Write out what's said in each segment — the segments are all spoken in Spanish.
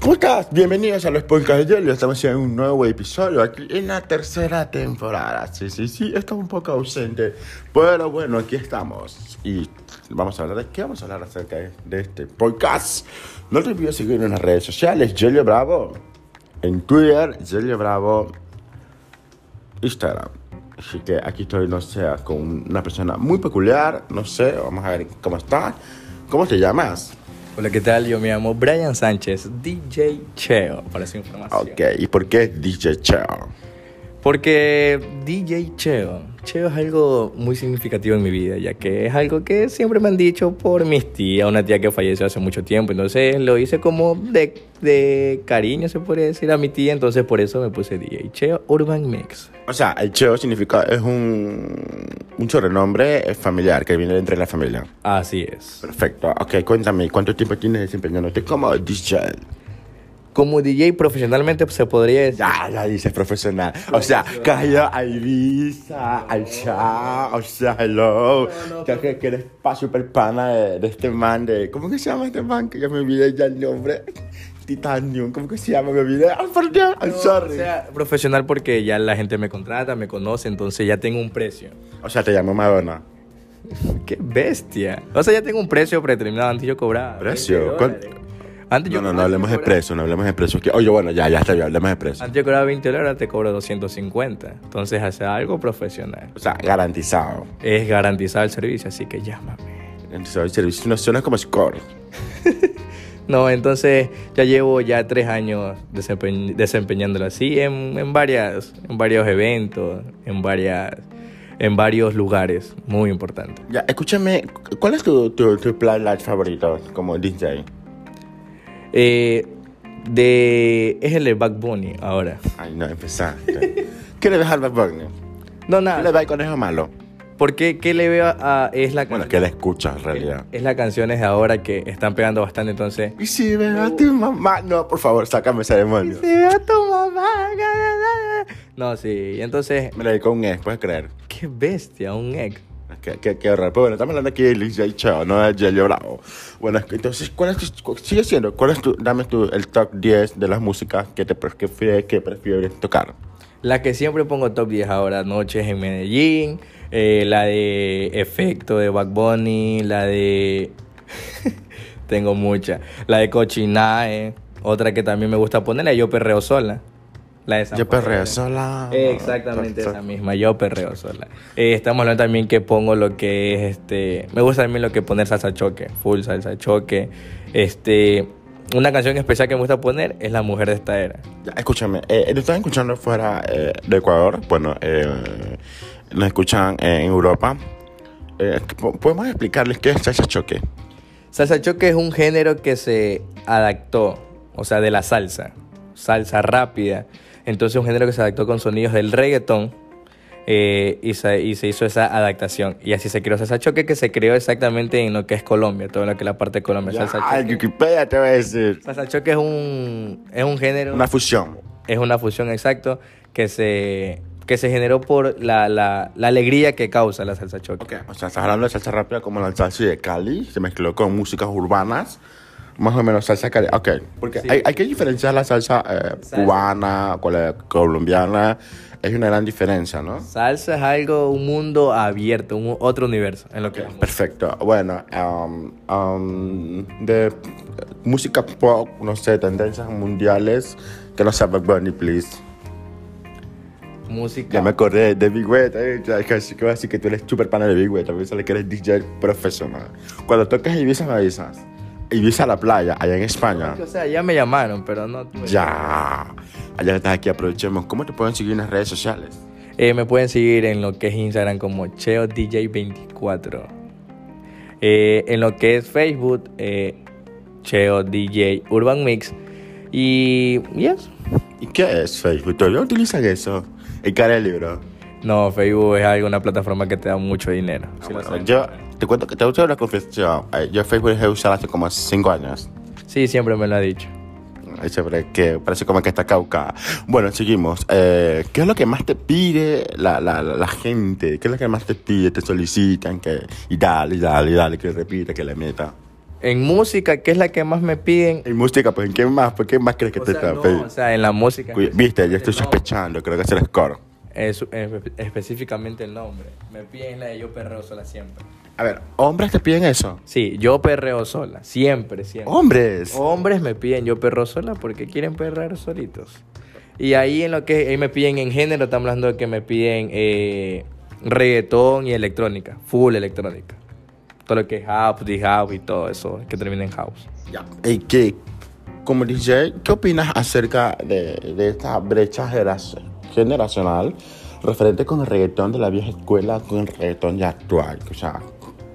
¿Cómo estás? Bienvenidos a los podcasts de Jelly. Estamos en un nuevo episodio aquí en la tercera temporada. Sí, sí, sí, estamos un poco ausente. Pero bueno, aquí estamos. Y vamos a hablar de qué vamos a hablar acerca de este podcast. No te olvides seguir en las redes sociales, Jelly Bravo. En Twitter, Jelly Bravo. Instagram. Así que aquí estoy, no sé, con una persona muy peculiar. No sé, vamos a ver cómo está. ¿Cómo te llamas? Hola, ¿qué tal? Yo me llamo Brian Sánchez, DJ Cheo, para su información. Ok, ¿y por qué DJ Cheo? Porque DJ Cheo, Cheo es algo muy significativo en mi vida, ya que es algo que siempre me han dicho por mis tías, una tía que falleció hace mucho tiempo, entonces lo hice como de, de cariño, se podría decir, a mi tía, entonces por eso me puse DJ Cheo Urban Mix. O sea, el Cheo significa, es un, un sobrenombre familiar que viene entre la familia. Así es. Perfecto. Ok, cuéntame, ¿cuánto tiempo tienes desempeñándote como DJ? Como DJ profesionalmente pues, se podría decir... Ya, ya dices profesional. O sea, calla a Ibiza, al Chao, o sea, hello. Ya que, que eres pa super pana de, de este man de... ¿Cómo que se llama este man? Que ya me olvidé ya el nombre. Titanium, ¿cómo que se llama? Me olvidé. ¡Ay, por Dios! I'm sorry. O sea, profesional porque ya la gente me contrata, me conoce, entonces ya tengo un precio. O sea, te llamo Madonna. ¡Qué bestia! O sea, ya tengo un precio predeterminado. Antes yo cobraba. ¿Precio? 20 ¿Cuánto? Antes No, yo, no, no hablemos de precio, no hablemos de precio. Que- Oye, bueno, ya, ya está bien, hablemos de precio. Antes yo cobraba 20 dólares, ahora te cobro 250. Entonces, hace algo profesional. O sea, garantizado. Es garantizar el servicio, así que llámame. Garantizado el servicio. No suena como score. No, entonces ya llevo ya tres años desempeñ- desempeñándolo así en, en, varias, en varios eventos, en, varias, en varios lugares muy importantes. Ya, escúchame, ¿cuál es tu, tu, tu playlist favorito como DJ? Eh, de, es el de Back Bunny ahora. Ay, no, empezaste. ¿Qué le ves al Bad Bunny? No, ¿Qué le nada. ves al conejo malo? Porque ¿qué le veo a, es la Bueno, que le escuchas en realidad. es las canciones de ahora que están pegando bastante, entonces. Y si ves a tu mamá. No, por favor, sácame ese demonio. Sí, a tu mamá. No, sí, entonces, Me lo dedicó un ex, ¿puedes creer? qué bestia, un ex. Qué, qué, qué horror. Pero bueno, estamos hablando aquí de DJ Chao, no de Jelly Bravo. Bueno, es que entonces, ¿cuál es sigue siendo, cuál es tu, dame tu, el top 10 de las músicas que te que, que prefieres tocar? La que siempre pongo top 10 ahora, Noches en Medellín, eh, la de Efecto de Back Bunny, la de... Tengo muchas. La de Cochinae, otra que también me gusta poner, la de Yo Perreo Sola. La de San Yo perreo sola. Exactamente esa misma, Yo Perreo Sola. Eh, estamos hablando también que pongo lo que es este... Me gusta también lo que poner salsa choque, full salsa choque. Este... Una canción especial que me gusta poner es La Mujer de esta era. Escúchame, eh, nos están escuchando fuera eh, de Ecuador, bueno, eh, nos escuchan en Europa. Eh, po- ¿Podemos explicarles qué es salsa choque? Salsa choque es un género que se adaptó, o sea, de la salsa, salsa rápida. Entonces un género que se adaptó con sonidos del reggaetón eh, y, se, y se hizo esa adaptación. Y así se creó salsa choque que se creó exactamente en lo que es Colombia, todo lo que es la parte de Colombia. Ya, Salsa ay, choque, Wikipedia te voy a decir. salsa choque es un, es un género, Una fusión. es una fusión exacto que se, que se generó por la, la, la alegría que causa la salsa choque. Ok, o sea, estás hablando de salsa rápida como la salsa de Cali, se mezcló con músicas urbanas, más o menos salsa Cali. Ok, porque Sí. hay, hay que diferenciar la salsa, eh, cubana con la colombiana, es una gran diferencia, ¿no? Salsa es algo, un mundo abierto, un otro universo en lo que es. Perfecto. Bueno, um, um, de música pop, no sé, tendencias mundiales, que no sea Bunny, please. Música. Ya me acordé de Big Wet, eh, casi que voy a decir que tú eres super pana de Big Wet, también sale que eres DJ profesional. Cuando toques Ibiza me avisas. Ibiza a la playa, allá en España. O sea, ya me llamaron, pero no. Ya. Allá estás aquí, aprovechemos. ¿Cómo te pueden seguir en las redes sociales? Eh, me pueden seguir en lo que es Instagram como CheoDJ24. Eh, en lo que es Facebook, eh, CheoDJ Urban Mix. Y. y eso. ¿Y qué es Facebook? ¿Todavía utilizan eso? El cara del libro. No, Facebook es algo, una plataforma que te da mucho dinero. Ah, bueno, yo te cuento que te voy a hacer una confesión. Eh, Yo Facebook he usado hace como 5 años. Sí, siempre me lo ha dicho. Ay, siempre que parece como que está cauca. Bueno, seguimos. Eh, ¿Qué es lo que más te pide la, la, la, gente? ¿Qué es lo que más te pide? Te solicitan que y dale, y dale, y dale, que repita, que le meta. En música, ¿qué es la que más me piden? En música, pues ¿en qué más? ¿Por qué más crees que O te sea, no, o sea, en la música. Viste, ya estoy No, sospechando, creo que es el score. es- espe- específicamente el nombre. Me piden la de yo perreo sola siempre. A ver, ¿hombres te piden eso? Sí, yo perreo sola. Siempre, siempre. ¡Hombres! Hombres me piden yo perro sola porque quieren perrar solitos. Y ahí en lo que ahí me piden en género, estamos hablando de que me piden eh, reggaetón y electrónica, full electrónica. Todo lo que es house, deep house y todo eso que termina en house. Ya. ¿Y qué? Como DJ, ¿qué opinas acerca de, de esta brecha genera- generacional referente con el reggaetón de la vieja escuela con el reggaetón ya actual? O sea,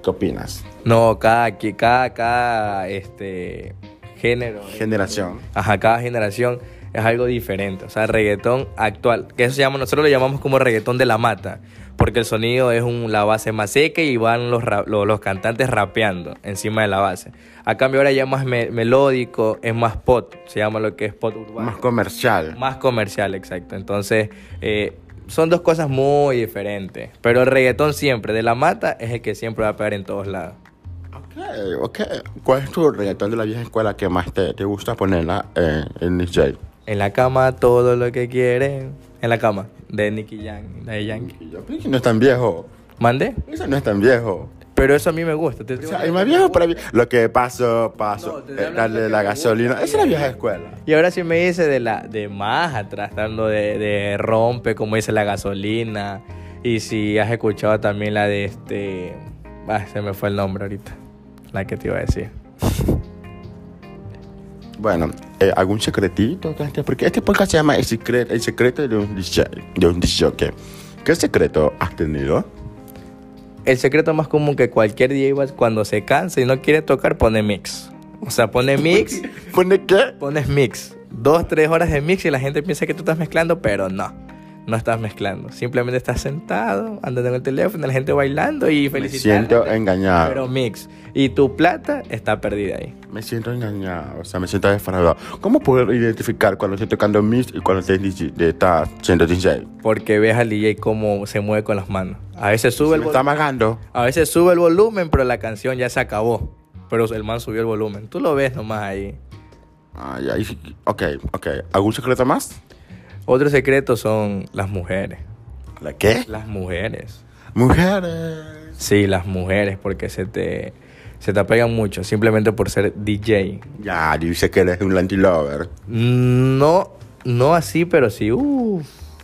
¿qué opinas? No, cada, cada, cada este, género. Generación. Ajá, cada generación es algo diferente. O sea, reggaetón actual, que eso se llama, nosotros lo llamamos como reggaetón de la mata, porque el sonido es un, la base más seca y van los, los, los cantantes rapeando encima de la base. A cambio ahora ya es más me- melódico, es más pop, se llama lo que es pop urbano. Más comercial. Más comercial, exacto. Entonces, eh, son dos cosas muy diferentes. Pero el reggaetón siempre, de la mata, es el que siempre va a pegar en todos lados. Ok, ok. ¿Cuál es tu reggaetón de la vieja escuela que más te, te gusta ponerla eh, en DJ? En la cama, todo lo que quieren. En la cama, de Nicky Jam, de Yankee. Yo no es tan viejo. ¿Mande? Eso no es tan viejo. Pero eso a mí me gusta. Te- O sea, es más viejo para mí. Lo que paso, paso. No, eh, darle la gusta. gasolina. Esa es la vieja escuela. Y ahora sí me dice de la de más atrás, dando de, de rompe, como dice la gasolina. Y si has escuchado también la de este. Ah, se me fue el nombre ahorita. La que te iba a decir. Bueno, eh, ¿algún secretito? Porque este podcast se llama El secreto, el secreto de un DJ. De un DJ. ¿Qué secreto has tenido? El secreto más común que cualquier DJ cuando se cansa y no quiere tocar, pone mix. O sea, pone mix, ¿Pone qué? pones mix. Dos, tres horas de mix y la gente piensa que tú estás mezclando, pero no. No estás mezclando. Simplemente estás sentado, andando en el teléfono, la gente bailando y Me felicitando. siento engañado. Pero mix. Y tu plata está perdida ahí. Me siento engañado, o sea, me siento defraudado. ¿Cómo puedo identificar cuando estoy tocando mix y cuando estoy de- está siendo DJ? Porque ves al DJ cómo se mueve con las manos. A veces sube el me está volumen. amagando. A veces sube el volumen, pero la canción ya se acabó. Pero el man subió el volumen. Tú lo ves nomás ahí. Ay, ay, ok, ok. ¿Algún secreto más? Otro secreto son las mujeres. ¿La qué? Las mujeres. Mujeres. Sí, las mujeres, porque se te, se te apegan mucho simplemente por ser DJ. Ya, dice que eres un Lanty Lover. No, no así, pero sí. Uh,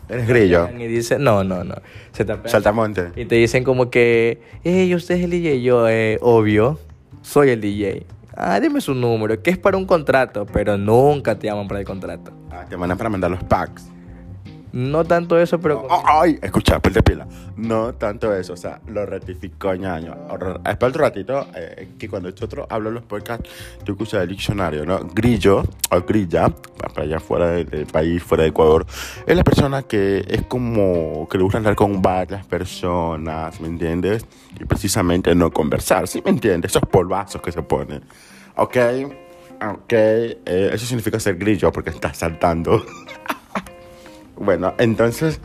Eres grillo. y dice, no, no, no. Se te. Saltamonte. Y te dicen como que, hey, usted es el DJ. Yo, eh, obvio, soy el DJ. Ah, dime su número, que es para un contrato, pero nunca te llaman para el contrato. Ah, te mandan para mandar los packs. No tanto eso, pero... Oh, ay, escucha, ponte pila. No tanto eso, o sea, lo rectificó ñaño. Espera otro ratito, eh, que cuando nosotros hablo en los podcasts, tú escuchas el diccionario, ¿no? Grillo o grilla, para allá fuera del, país, fuera de Ecuador, es la persona que es como que le gusta andar con varias personas, ¿me entiendes? Y precisamente no conversar, ¿sí me entiendes? Esos polvazos que se ponen. ¿Ok? Ok, eh, eso significa ser grillo porque estás saltando. Bueno, entonces,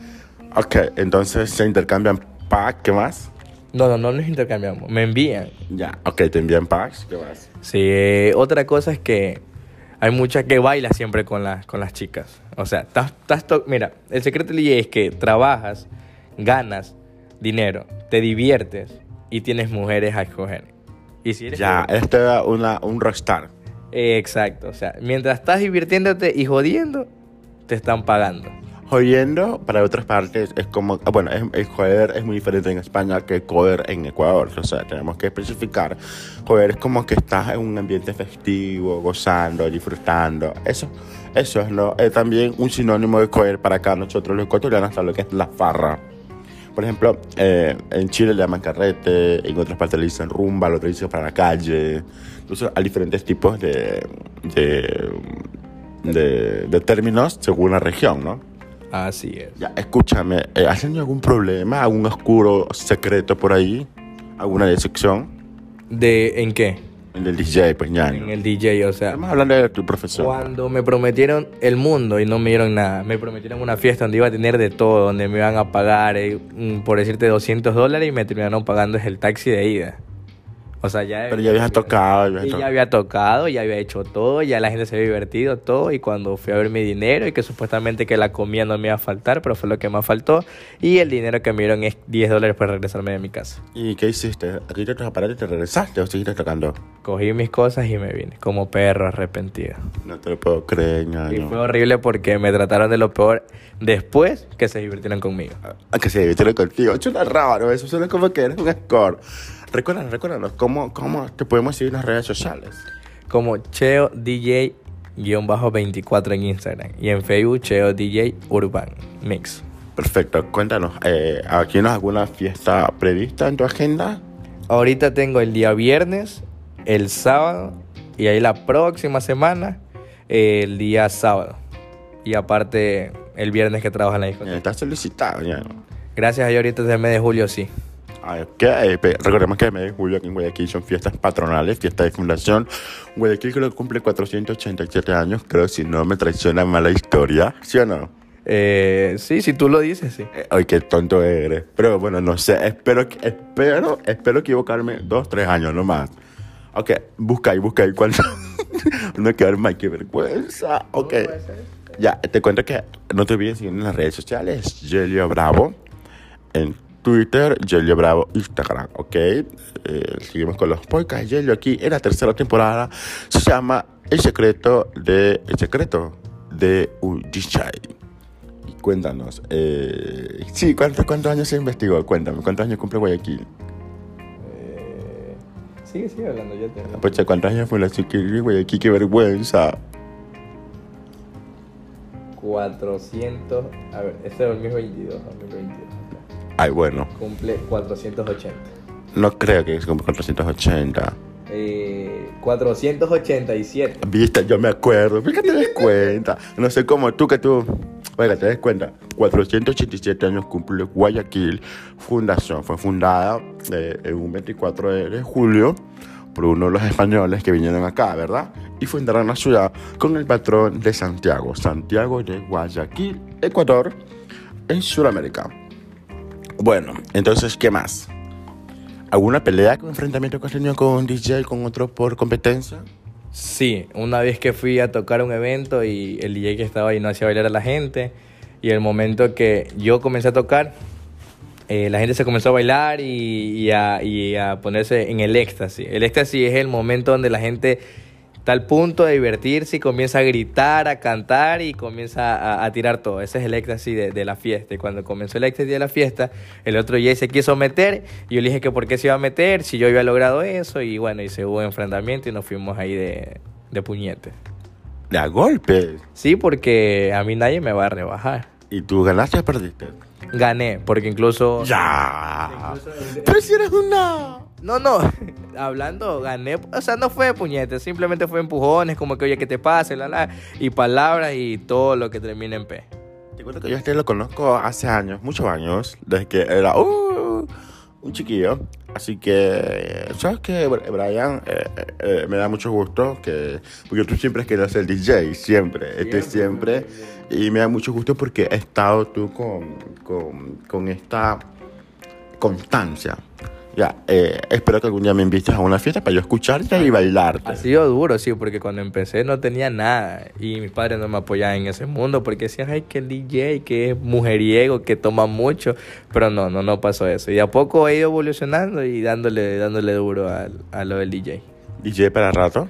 ok, entonces se intercambian packs, ¿qué más? No, no, no nos intercambiamos, me envían. Ya, ok, te envían packs, ¿qué más? Sí, eh, otra cosa es que hay muchas que bailan siempre con, las con las chicas. O sea, estás, estás mira, el secreto del DJ es que trabajas, ganas dinero, te diviertes y tienes mujeres a escoger. Y si eres Ya, joven- este es una, un rockstar. Exacto, o sea, mientras estás divirtiéndote y jodiendo, te están pagando. Jodiendo, para otras partes, es como, ah, bueno, es, es joder es muy diferente en España que joder en Ecuador. O sea, tenemos que especificar. Joder es como que estás en un ambiente festivo, gozando, disfrutando. Eso, eso es ¿no? Eh, también un sinónimo de joder para acá nosotros los ecuatorianos, hasta lo que es la farra. Por ejemplo, eh, en Chile le llaman carrete, en otras partes le dicen rumba, lo otro dicen para la calle. Entonces, hay diferentes tipos de, de, de términos según la región, ¿no? Así es. Ya, escúchame, eh, ¿has tenido algún problema, algún oscuro secreto por ahí? ¿Alguna decepción? ¿De en qué? En el DJ, pues ya. En el DJ, o sea. Estamos hablando de tu profesión. Cuando me prometieron el mundo y no me dieron nada, me prometieron una fiesta donde iba a tener de todo, donde me iban a pagar, eh, mm, por decirte, 200 dólares y me terminaron pagando el taxi de ida. O sea, ya... Pero ya habías tocado. habías Y to- ya había tocado, ya había hecho todo, ya la gente se había divertido, todo. Y cuando fui a ver mi dinero y que supuestamente que la comida no me iba a faltar, pero fue lo que más faltó. Y el dinero que me dieron es 10 dólares para regresarme de mi casa. ¿Y qué hiciste? ¿Aquí te aparatos y te regresaste o seguiste tocando? Cogí mis cosas y me vine, como perro arrepentido. No te lo puedo creer, Y ñaño. fue horrible porque me trataron de lo peor después que se divirtieron conmigo. A que se divirtieron contigo. Suena raro eso, suena como que eres un score. Recuérdanos, recuérdanos, ¿cómo, ¿cómo te podemos seguir en las redes sociales? Como Cheo DJ-24 en Instagram. Y en Facebook Cheo DJ Urban Mix. Perfecto, cuéntanos, eh, ¿tienes alguna fiesta prevista en tu agenda? Ahorita tengo el día viernes, el sábado y ahí la próxima semana eh, el día sábado. Y aparte el viernes que trabajo en la discoteca. Estás solicitado, ya. Gracias a Dios ahorita es el mes de julio, sí. Eh, recordemos que el mes de julio aquí en Guayaquil son fiestas patronales, fiestas de fundación. Guayaquil creo que cumple 487 años, creo, si no me traiciona mala historia, ¿sí o no? Eh, sí, si tú lo dices, sí. Eh, Ay, qué tonto eres. Pero bueno, no sé, espero, espero, espero equivocarme dos, tres años nomás. Ok, busca ahí, busca ahí cuánto. no quedar mal, qué vergüenza. Ok. Ya, te cuento que no te olvides seguir en las redes sociales. Gelio Bravo en Twitter, Gelio Bravo Instagram, ¿ok? Eh, seguimos con los podcasts. Gelio aquí en la tercera temporada se llama El secreto de El secreto de DJ. Y cuéntanos, eh, sí, ¿cuántos, ¿cuántos años se investigó? Cuéntame, ¿cuántos años cumple Guayaquil? Eh, sigue, sigue hablando, yo te... Pues, ¿cuántos años fue la chiquilla Guayaquil? ¡Qué vergüenza! 400... A ver, este es 2022, 2022. Ay, bueno, Cumple 480. no creo que como 480. Eh, 487. Viste, yo me acuerdo. ¿Por qué te des cuenta? No sé cómo tú que tú. Oiga, te des cuenta. 487 años cumple Guayaquil Fundación. Fue fundada eh, en un 24 de, de julio por uno de los españoles que vinieron acá, ¿verdad? Y fundaron la ciudad con el patrón de Santiago. Santiago de Guayaquil, Ecuador, en Sudamérica. Bueno, entonces, ¿qué más? ¿Alguna pelea con enfrentamiento que has tenido con un DJ, con otro por competencia? Sí, una vez que fui a tocar un evento y el DJ que estaba ahí no hacía bailar a la gente. Y el momento que yo comencé a tocar, eh, la gente se comenzó a bailar y, a, y a ponerse en el éxtasis. El éxtasis es el momento donde la gente está al punto de divertirse y comienza a gritar, a cantar y comienza a, a tirar todo. Ese es el éxtasis de, de la fiesta. Y cuando comenzó el éxtasis de la fiesta, el otro DJ se quiso meter y yo le dije que por qué se iba a meter si yo había logrado eso. Y bueno, y se hubo enfrentamiento y nos fuimos ahí de, de puñete. De a golpes. Sí, porque a mí nadie me va a rebajar. ¿Y tú ganaste o perdiste? Gané, porque incluso... ¡Ya! Pero si eres una... No, no, hablando, gané, o sea, no fue de puñetes, simplemente fue empujones, como que, oye, que te pase, la, la, y palabras y todo lo que termina en P. Te cuento que yo a este lo conozco hace años, muchos años, desde que era uh, un chiquillo. Así que, ¿sabes qué, Brian? Eh, eh, me da mucho gusto que... Porque tú siempre has querido ser DJ, siempre, este siempre. Y me da mucho gusto porque he estado tú con, con, con esta constancia. Ya, eh, espero que algún día me invites a una fiesta para yo escucharte y bailarte. Ha sido duro, sí, porque cuando empecé no tenía nada y mis padres no me apoyaban en ese mundo porque decían, ay, que el DJ, que es mujeriego, que toma mucho, pero no, no, no pasó eso. Y a poco he ido evolucionando y dándole, dándole duro a, a lo del DJ. DJ para rato.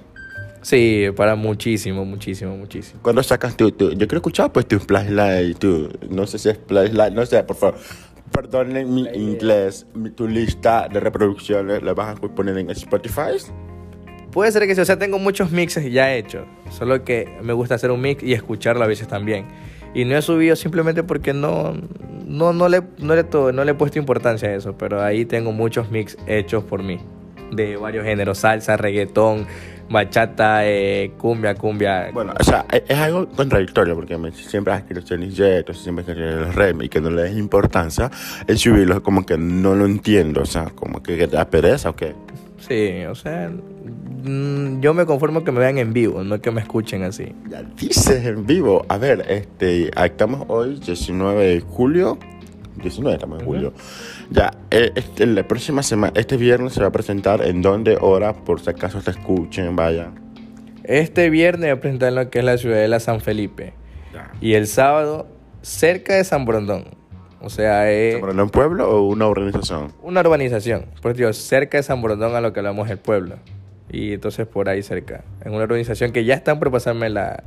Sí, para muchísimo, muchísimo, muchísimo. Cuando sacas tu, tu- yo quiero escuchar pues tu flashlight, tu, no sé si es flashlight, no sé, por favor, perdonen mi inglés, mi- tu lista de reproducciones la vas a poner en Spotify. Puede ser que sí, o sea, tengo muchos mixes ya hechos, solo que me gusta hacer un mix y escucharlo a veces también. Y no he subido simplemente porque no, no, no, le, no, le, to- no le he puesto importancia a eso, pero ahí tengo muchos mix hechos por mí, de varios géneros, salsa, reggaetón, bachata, eh, cumbia, cumbia. Bueno, o sea, es, es algo contradictorio porque me, siempre has querido ser entonces siempre has querido los remix y que no le des importancia, el subirlo como que no lo entiendo, o sea, como que, que te da pereza o qué. Sí, o sea, mm, yo me conformo que me vean en vivo, no que me escuchen así. Ya dices en vivo. A ver, este, estamos hoy, 19 de julio 19 estamos en julio. Ya, eh, este, la próxima semana, este viernes se va a presentar en dónde, hora, por si acaso te escuchen, vaya. Este viernes voy a presentar en lo que es la ciudadela San Felipe. Y el sábado, cerca de San Brondón. O sea, es ¿San Brondón pueblo o una organización? una urbanización. Pues digo, cerca de San Brondón a lo que hablamos el pueblo. Y entonces por ahí cerca. En una urbanización que ya están por pasarme la,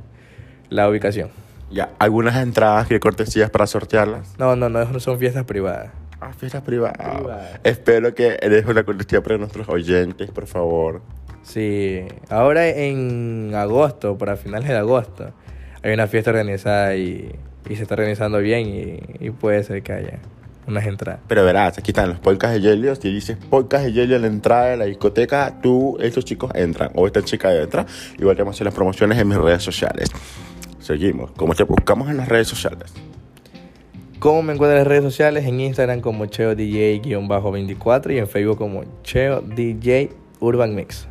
la ubicación. Ya, algunas entradas que cortesías para sortearlas. No, no, no, no son fiestas privadas. Ah, fiestas privadas. Privadas. Espero que dejes una cortesía para nuestros oyentes, por favor. Sí, ahora en agosto, para finales de agosto, hay una fiesta organizada y, y se está organizando bien y, y puede ser que haya unas entradas. Pero verás, aquí están los podcasts de Yelio. Si dices podcast de Yelio en la entrada de la discoteca, tú, estos chicos entran. O esta chica entra. Igual te vamos a hacer las promociones en mis redes sociales. Seguimos. Como te buscamos en las redes sociales. ¿Cómo me encuentran en las redes sociales? En Instagram como Cheo DJ-24 y en Facebook como Cheo DJ Urban Mix.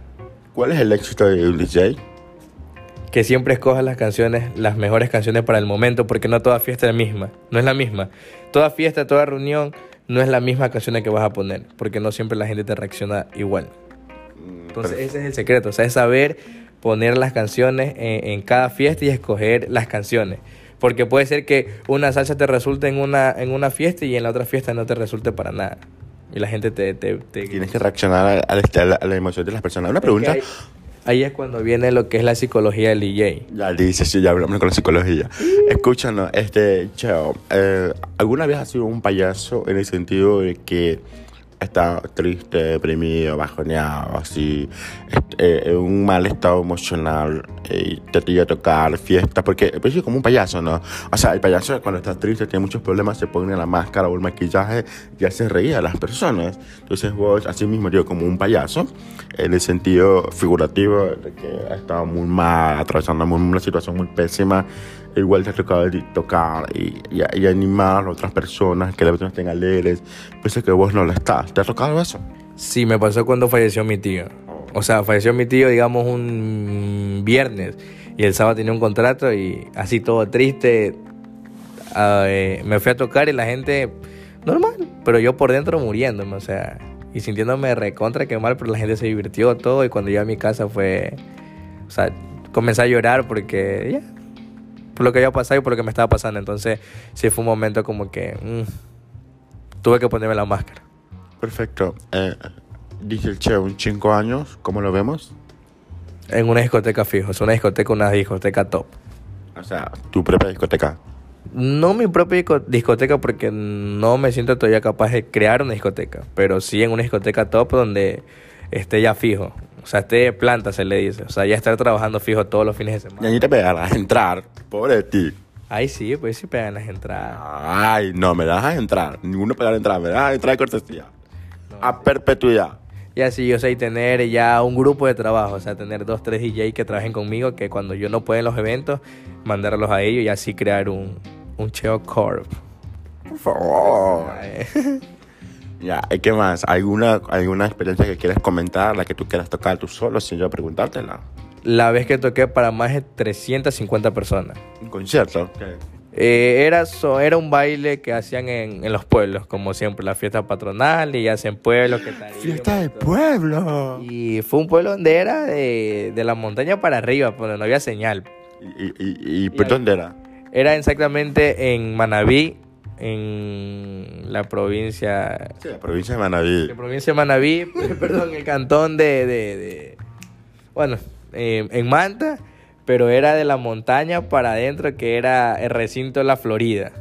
¿Cuál es el éxito de un DJ? Que siempre escojas las canciones, las mejores canciones para el momento, porque no toda fiesta es la misma. No es la misma. Toda fiesta, toda reunión no es la misma canción que vas a poner, porque no siempre la gente te reacciona igual. Entonces ese es el secreto, o sea, es saber poner las canciones en, en cada fiesta y escoger las canciones. Porque puede ser que una salsa te resulte en una, en una fiesta y en la otra fiesta no te resulte para nada. Y la gente te... te, te- Tienes que reaccionar a, a la- a emoción de las personas. Una pregunta. Ahí, ahí es cuando viene lo que es la psicología del DJ. Ya dice, sí, ya hablamos con la psicología. Escúchanos, este, Cheo, eh, ¿alguna vez has sido un payaso en el sentido de que está triste, deprimido, bajoneado, así, este, en un mal estado emocional eh, y te tiene a tocar fiesta? Porque es como un payaso, ¿no? O sea, el payaso cuando está triste, tiene muchos problemas, se pone la máscara o el maquillaje y hace reír a las personas. Entonces vos, así mismo, digo, como un payaso, en el sentido figurativo de que ha estado muy mal, atravesando una situación muy pésima, igual te ha tocado di- tocar y, y, y animar a otras personas, que las personas estén alegres, pese que vos no lo estás. ¿Te ha tocado eso? Sí, me pasó cuando falleció mi tío. O sea, falleció mi tío, digamos, un viernes. Y el sábado tenía un contrato y así todo triste. ah, eh, me fui a tocar y la gente, normal. Pero yo por dentro muriéndome, o sea. Y sintiéndome recontra que mal, pero la gente se divirtió todo. Y cuando llegué a mi casa fue. O sea, comencé a llorar porque ya. Por lo que había pasado y por lo que me estaba pasando. Entonces, sí fue un momento como que. mm, tuve que ponerme la máscara. Perfecto. Eh, dice el Che, un 5 años, ¿cómo lo vemos? En una discoteca fijo, es una discoteca, una discoteca top. O sea, tu propia discoteca. No mi propia disco- discoteca porque no me siento todavía capaz de crear una discoteca, pero sí en una discoteca top donde esté ya fijo. O sea, esté planta, se le dice. O sea, ya estar trabajando fijo todos los fines de Y semana. ahí te pegarás a entrar, pobre ti. Ahí sí, pues sí pegan las entradas. Ay, no, me dejas entrar. Ninguno pegar entrar, me dejas entrar de cortesía. A perpetuidad. Y así yo sé tener ya un grupo de trabajo, o sea, tener dos, tres DJ que trabajen conmigo, que cuando yo no pueda en los eventos, mandarlos a ellos y así crear un, un Cheo Corp. Por favor. Ya, ¿y qué más? ¿Alguna, ¿Alguna experiencia que quieres comentar, la que tú quieras tocar tú solo sin yo preguntártela? La vez que toqué para más de 350 personas. ¿Un concierto? Eh, era, so- era un baile que hacían en, en los pueblos, como siempre, la fiesta patronal y hacen pueblos. Que tarima, ¡Fiesta de pueblo! Y fue un pueblo donde era de, de la montaña para arriba, donde no había señal. ¿Y, y, y, y por dónde era? Era exactamente en Manabí, en la provincia. Sí, la provincia de Manaví. La provincia de Manabí, perdón, el cantón de. de- de- bueno, eh, en Manta, pero era de la montaña para adentro, que era el recinto de la Florida.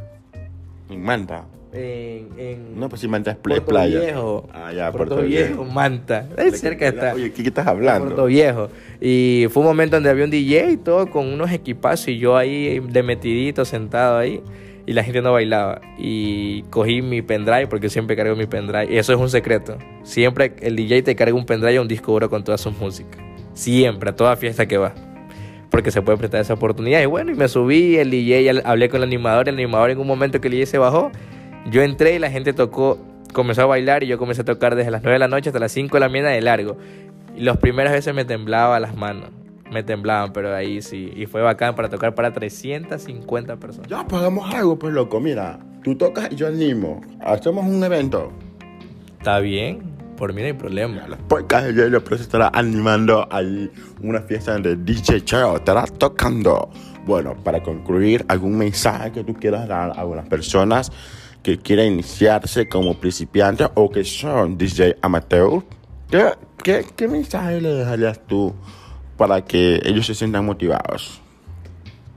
En Manta. En, en No, pues sí, Manta es pla- Puerto playa. Viejo. Ah, ya, Puerto, Puerto Viejo, Viejo. Manta. Ahí cerca está. Oye, ¿qué, qué estás hablando? Puerto Viejo. Y fue un momento donde había un DJ y todo con unos equipazos y yo ahí de metidito sentado ahí y la gente no bailaba. Y cogí mi pendrive porque siempre cargo mi pendrive. Y eso es un secreto. Siempre el DJ te carga un pendrive y un disco duro con toda su música. Siempre, a toda fiesta que va. Porque se puede prestar esa oportunidad. Y bueno, y me subí, el DJ, hablé con el animador. El animador en un momento que el DJ se bajó, yo entré y la gente tocó, comenzó a bailar y yo comencé a tocar desde las 9 de la noche hasta las 5 de la mañana de largo. Y las primeras veces me temblaba las manos. Me temblaban, pero ahí sí. Y fue bacán para tocar para 350 personas. Ya, hagamos algo, pues loco. Mira, tú tocas y yo animo. Hacemos un evento. Está bien, por mí no hay problema. Los podcasts de Hielo, pero se estará animando ahí una fiesta donde DJ Cheo estará tocando. Bueno, para concluir, algún mensaje que tú quieras dar a algunas personas que quieran iniciarse como principiantes o que son DJ amateur. ¿Qué, qué, qué mensaje le dejarías tú para que ellos se sientan motivados?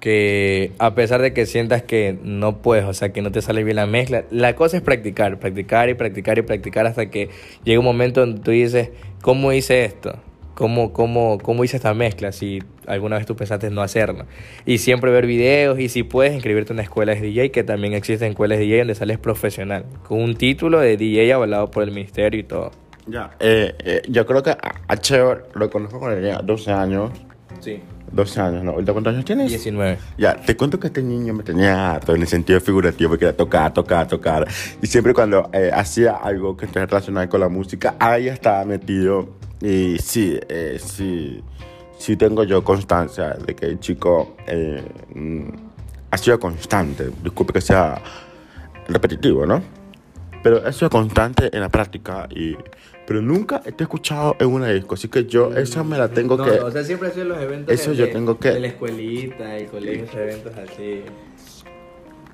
que a pesar de que sientas que no puedes, o sea, que no te sale bien la mezcla, la cosa es practicar, practicar y practicar y practicar hasta que llegue un momento donde tú dices, ¿cómo hice esto? ¿Cómo, cómo, cómo hice esta mezcla? Si alguna vez tú pensaste no hacerlo. Y siempre ver videos y si puedes inscribirte en una escuela de DJ, que también existen escuelas de DJ donde sales profesional, con un título de DJ avalado por el ministerio y todo. Ya, eh, eh, yo creo que a a Cheo lo conozco cuando tenía 12 años. Sí. 12 años, ¿no? ¿Ahorita cuántos años tienes? 19. Ya, te cuento que este niño me tenía harto en el sentido figurativo, porque era tocar, tocar, tocar. Y siempre cuando eh, hacía algo que esté relacionado con la música, ahí estaba metido. Y sí, eh, sí, sí tengo yo constancia de que el chico eh, mm, ha sido constante. Disculpe que sea repetitivo, ¿no? Pero ha sido constante en la práctica y... Pero nunca te he escuchado en una disco, así que yo esa me la tengo No, que... o sea, siempre hacen los eventos Eso de- yo tengo que- de la escuelita, el colegio, esos eventos así.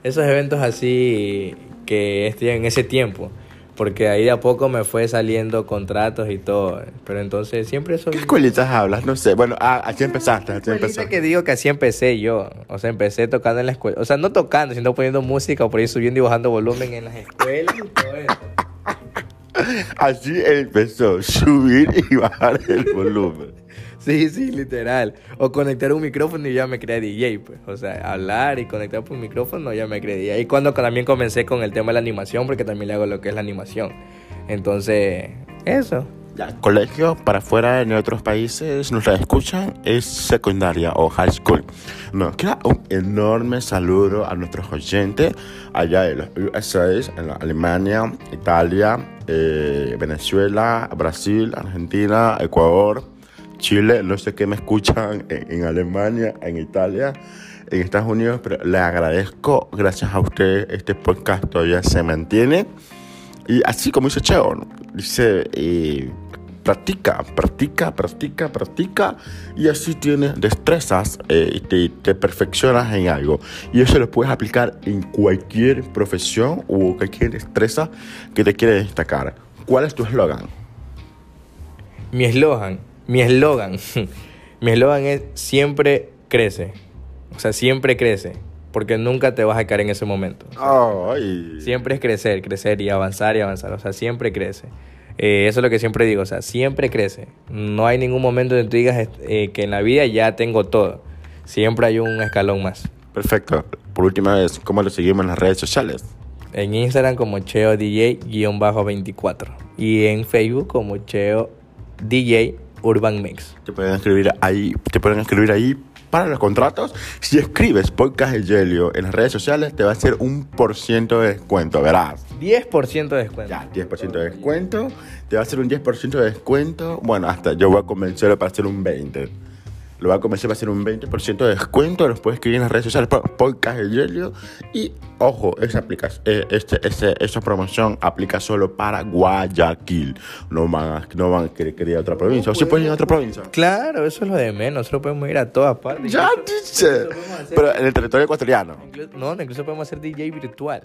Esos eventos así que estoy en ese tiempo. Porque ahí de a poco me fue saliendo contratos y todo. Pero entonces siempre eso. ¿Qué escuelitas hablas? No sé. Bueno, ah, así empezaste, así empezaste. que digo que así empecé yo. O sea, empecé tocando en la escuela. O sea, no tocando, sino poniendo música o por ahí subiendo y bajando volumen en las escuelas y todo eso. Así empezó, subir y bajar el volumen. Sí, sí, literal. O conectar un micrófono y ya me creé DJ, pues. O sea, hablar y conectar por un micrófono ya me creé DJ. Y cuando también comencé con el tema de la animación, porque también le hago lo que es la animación. Entonces, eso. Colegio para afuera en otros países nos la escuchan es secundaria o high school. Nos queda un enorme saludo a nuestros oyentes allá en los USA, en Alemania, Italia, eh, Venezuela, Brasil, Argentina, Ecuador, Chile. No sé qué me escuchan en, en Alemania, en Italia, en Estados Unidos, pero le agradezco. Gracias a ustedes este podcast todavía se mantiene. Y así como dice Cheo, dice, eh, practica, practica, practica, practica, y así tienes destrezas eh, y te, te perfeccionas en algo. Y eso lo puedes aplicar en cualquier profesión o cualquier destreza que te quieres destacar. ¿Cuál es tu eslogan? Mi eslogan, mi eslogan, mi eslogan es siempre crece. O sea, siempre crece. Porque nunca te vas a caer en ese momento. Siempre es crecer, crecer y avanzar y avanzar. O sea, siempre crece. Eh, eso es lo que siempre digo. O sea, siempre crece. No hay ningún momento donde tú digas eh, que en la vida ya tengo todo. Siempre hay un escalón más. Perfecto. Por última vez, ¿cómo lo seguimos en las redes sociales? En Instagram como Cheo DJ-24. Y en Facebook como Cheo DJ Urban Mix. Te pueden escribir ahí, te pueden escribir ahí para los contratos. Si escribes podcast de Gelio en las redes sociales, te va a hacer un por ciento de descuento, verás. 10% de descuento. Ya, 10% de descuento. Te va a hacer un 10% de descuento. Bueno, hasta yo voy a convencerlo para hacer un 20%. Lo voy a convencer para hacer un 20% de descuento. Los puedes escribir en las redes sociales por podcast de Gelio. Y ojo, esa, aplica, eh, este, este, esta promoción aplica solo para Guayaquil. No van a, no van a querer, querer ir a otra provincia. O si pueden ir a otra provincia. Claro, eso es lo de menos. Nosotros podemos ir a todas partes. Ya Incluso- dice. incluso Pero en el territorio ecuatoriano. inclu- No, incluso podemos hacer DJ virtual.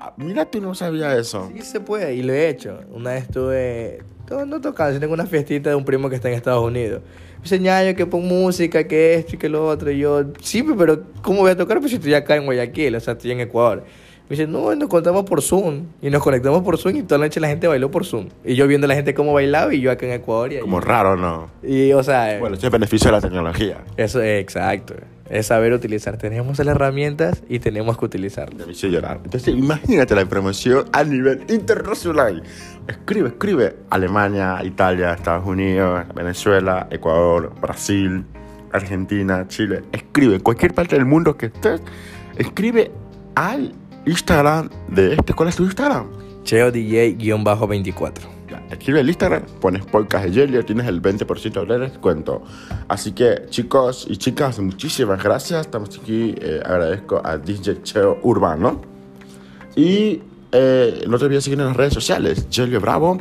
Ah, Mira, tú no sabías eso. Sí se puede, y lo he hecho. Una vez estuve, no, no tocando, sino en una fiestita de un primo que está en Estados Unidos. Me dice, ñaño, que pon música, que esto y que lo otro. Y yo, sí, pero ¿cómo voy a tocar? Pues estoy acá en Guayaquil, o sea, estoy en Ecuador. Me dice, no, nos contamos por Zoom. Y nos conectamos por Zoom y toda la noche la gente bailó por Zoom. Y yo viendo a la gente cómo bailaba y yo acá en Ecuador. Y, Como raro, ¿no? y o sea, Bueno, ese es el beneficio de la tecnología. eso es exacto. Es saber utilizar. Tenemos las herramientas y tenemos que utilizarlas. Me hizo llorar. Entonces, imagínate la promoción a nivel internacional. Escribe, escribe. Alemania, Italia, Estados Unidos, Venezuela, Ecuador, Brasil, Argentina, Chile. Escribe. Cualquier parte del mundo que estés, escribe al Instagram de este. ¿Cuál es tu Instagram? Cheo DJ-24. Ya, escribe el Instagram, pones podcast de Yelio, tienes el 20% de descuento. Así que chicos y chicas, muchísimas gracias. Estamos aquí, eh, agradezco a DJ Cheo Urbano. Y eh, no te olvides seguir en las redes sociales, Yelio Bravo.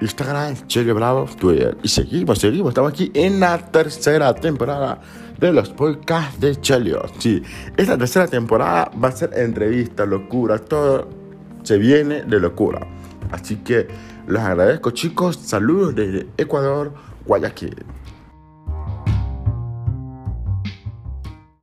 Instagram, Chelio Bravo, Twitter. Y seguimos, seguimos. Estamos aquí en la tercera temporada de los podcasts de Chelio. Sí, esta tercera temporada va a ser entrevista, locura, todo se viene de locura. Así que los agradezco, chicos. Saludos desde Ecuador, Guayaquil.